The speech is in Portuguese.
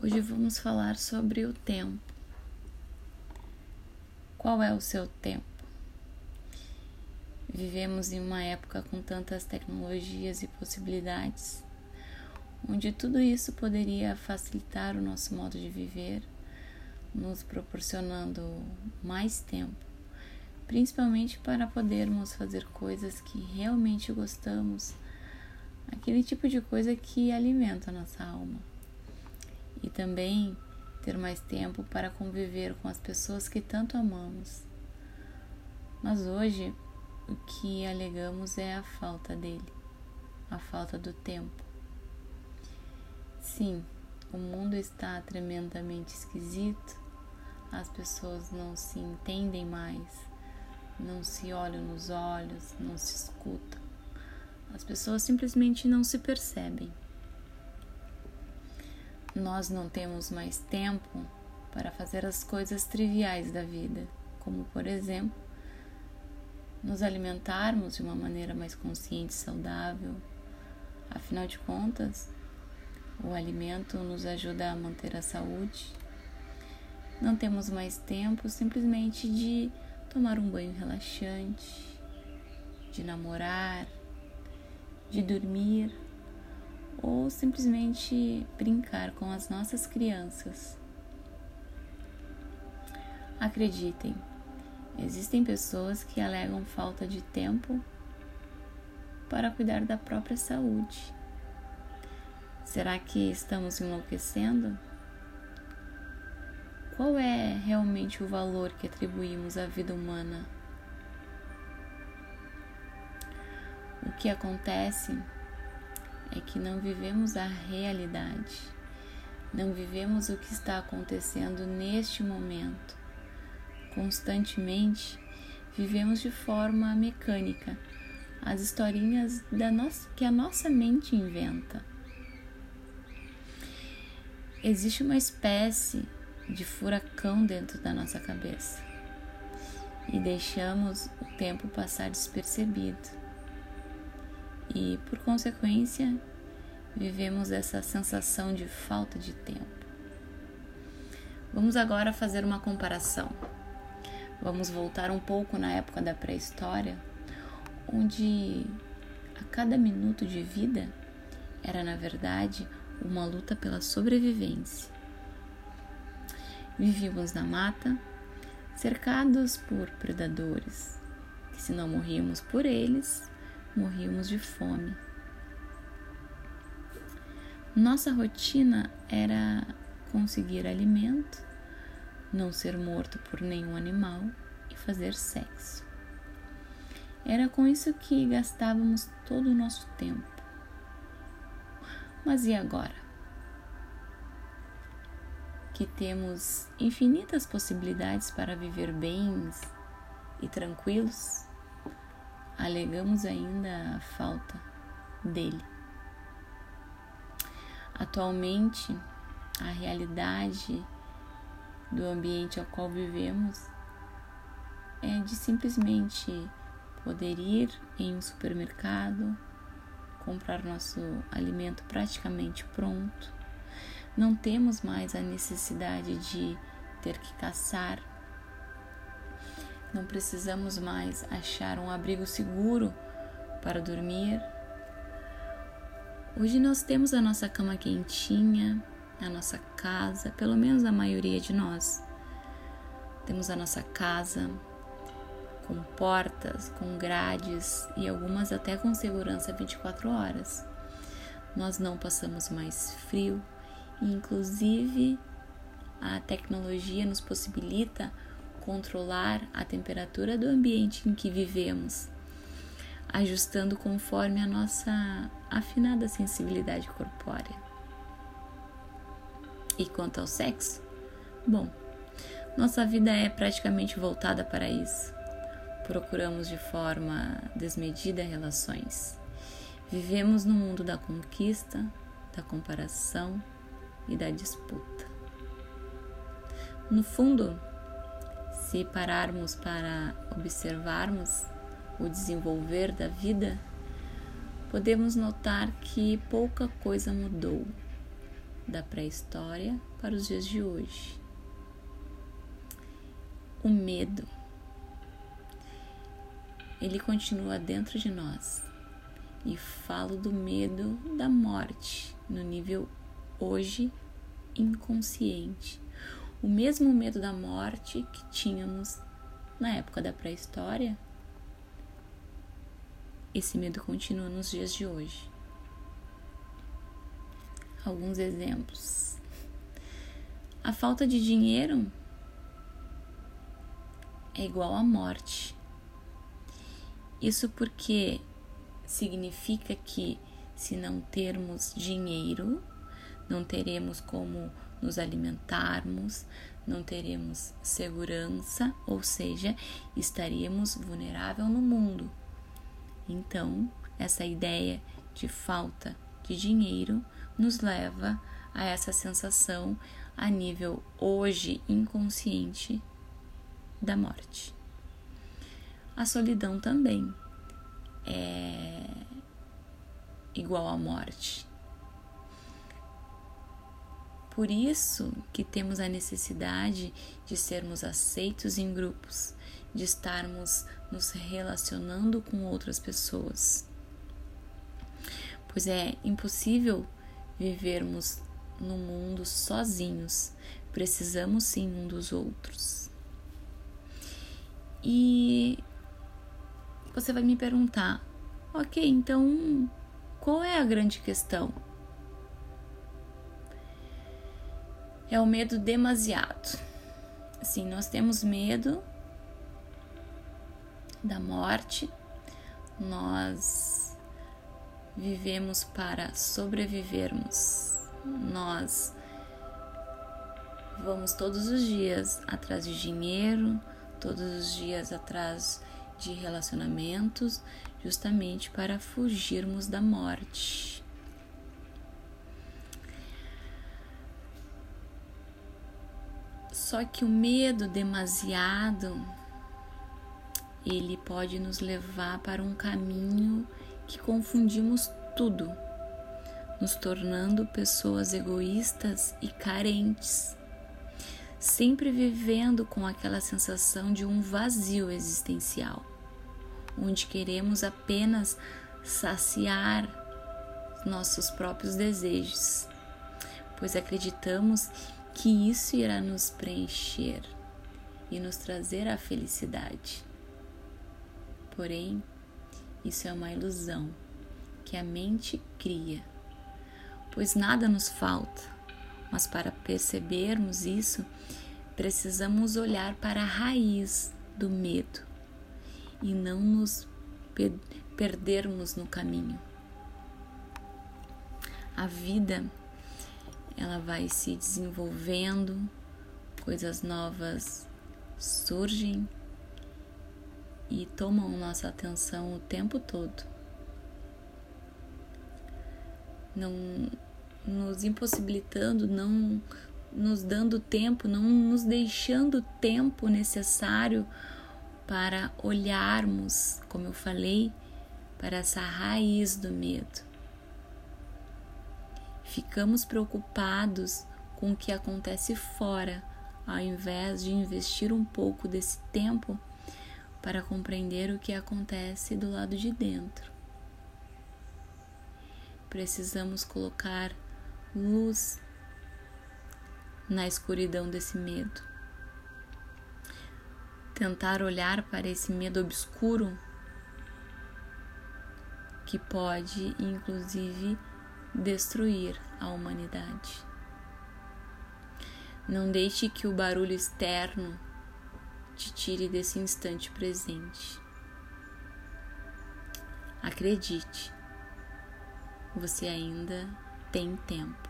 Hoje vamos falar sobre o tempo. Qual é o seu tempo? Vivemos em uma época com tantas tecnologias e possibilidades, onde tudo isso poderia facilitar o nosso modo de viver, nos proporcionando mais tempo, principalmente para podermos fazer coisas que realmente gostamos, aquele tipo de coisa que alimenta a nossa alma e também ter mais tempo para conviver com as pessoas que tanto amamos. Mas hoje o que alegamos é a falta dele, a falta do tempo. Sim, o mundo está tremendamente esquisito, as pessoas não se entendem mais, não se olham nos olhos, não se escutam. As pessoas simplesmente não se percebem nós não temos mais tempo para fazer as coisas triviais da vida, como por exemplo, nos alimentarmos de uma maneira mais consciente e saudável. Afinal de contas, o alimento nos ajuda a manter a saúde. Não temos mais tempo simplesmente de tomar um banho relaxante, de namorar, de dormir ou simplesmente brincar com as nossas crianças. Acreditem, existem pessoas que alegam falta de tempo para cuidar da própria saúde. Será que estamos enlouquecendo? Qual é realmente o valor que atribuímos à vida humana? O que acontece é que não vivemos a realidade, não vivemos o que está acontecendo neste momento. Constantemente vivemos de forma mecânica as historinhas da nossa, que a nossa mente inventa. Existe uma espécie de furacão dentro da nossa cabeça e deixamos o tempo passar despercebido e, por consequência, vivemos essa sensação de falta de tempo. Vamos agora fazer uma comparação. Vamos voltar um pouco na época da pré-história, onde a cada minuto de vida era, na verdade, uma luta pela sobrevivência. Vivíamos na mata, cercados por predadores, que se não morríamos por eles, morríamos de fome. Nossa rotina era conseguir alimento, não ser morto por nenhum animal e fazer sexo. Era com isso que gastávamos todo o nosso tempo. Mas e agora? Que temos infinitas possibilidades para viver bens e tranquilos? Alegamos ainda a falta dele. Atualmente, a realidade do ambiente ao qual vivemos é de simplesmente poder ir em um supermercado, comprar nosso alimento praticamente pronto. Não temos mais a necessidade de ter que caçar não precisamos mais achar um abrigo seguro para dormir. Hoje nós temos a nossa cama quentinha, a nossa casa, pelo menos a maioria de nós. Temos a nossa casa com portas, com grades e algumas até com segurança 24 horas. Nós não passamos mais frio e, inclusive, a tecnologia nos possibilita controlar a temperatura do ambiente em que vivemos, ajustando conforme a nossa afinada sensibilidade corpórea. E quanto ao sexo? Bom, nossa vida é praticamente voltada para isso. Procuramos de forma desmedida relações. Vivemos no mundo da conquista, da comparação e da disputa. No fundo, se pararmos para observarmos o desenvolver da vida, podemos notar que pouca coisa mudou. da pré-história para os dias de hoje. O medo. Ele continua dentro de nós. E falo do medo da morte no nível hoje inconsciente. O mesmo medo da morte que tínhamos na época da pré-história, esse medo continua nos dias de hoje. Alguns exemplos. A falta de dinheiro é igual à morte. Isso porque significa que se não termos dinheiro, não teremos como nos alimentarmos, não teremos segurança, ou seja, estaríamos vulnerável no mundo. Então, essa ideia de falta de dinheiro nos leva a essa sensação a nível hoje inconsciente da morte. A solidão também é igual à morte. Por isso que temos a necessidade de sermos aceitos em grupos, de estarmos nos relacionando com outras pessoas. Pois é impossível vivermos no mundo sozinhos, precisamos sim um dos outros. E você vai me perguntar, ok, então qual é a grande questão? É o medo demasiado. Assim, nós temos medo da morte, nós vivemos para sobrevivermos, nós vamos todos os dias atrás de dinheiro, todos os dias atrás de relacionamentos, justamente para fugirmos da morte. Só que o medo demasiado ele pode nos levar para um caminho que confundimos tudo, nos tornando pessoas egoístas e carentes, sempre vivendo com aquela sensação de um vazio existencial, onde queremos apenas saciar nossos próprios desejos, pois acreditamos que isso irá nos preencher e nos trazer a felicidade. Porém, isso é uma ilusão que a mente cria, pois nada nos falta, mas para percebermos isso, precisamos olhar para a raiz do medo e não nos perdermos no caminho. A vida ela vai se desenvolvendo, coisas novas surgem e tomam nossa atenção o tempo todo. Não nos impossibilitando, não nos dando tempo, não nos deixando tempo necessário para olharmos, como eu falei, para essa raiz do medo. Ficamos preocupados com o que acontece fora, ao invés de investir um pouco desse tempo para compreender o que acontece do lado de dentro. Precisamos colocar luz na escuridão desse medo. Tentar olhar para esse medo obscuro que pode, inclusive, destruir a humanidade. Não deixe que o barulho externo te tire desse instante presente. Acredite, você ainda tem tempo.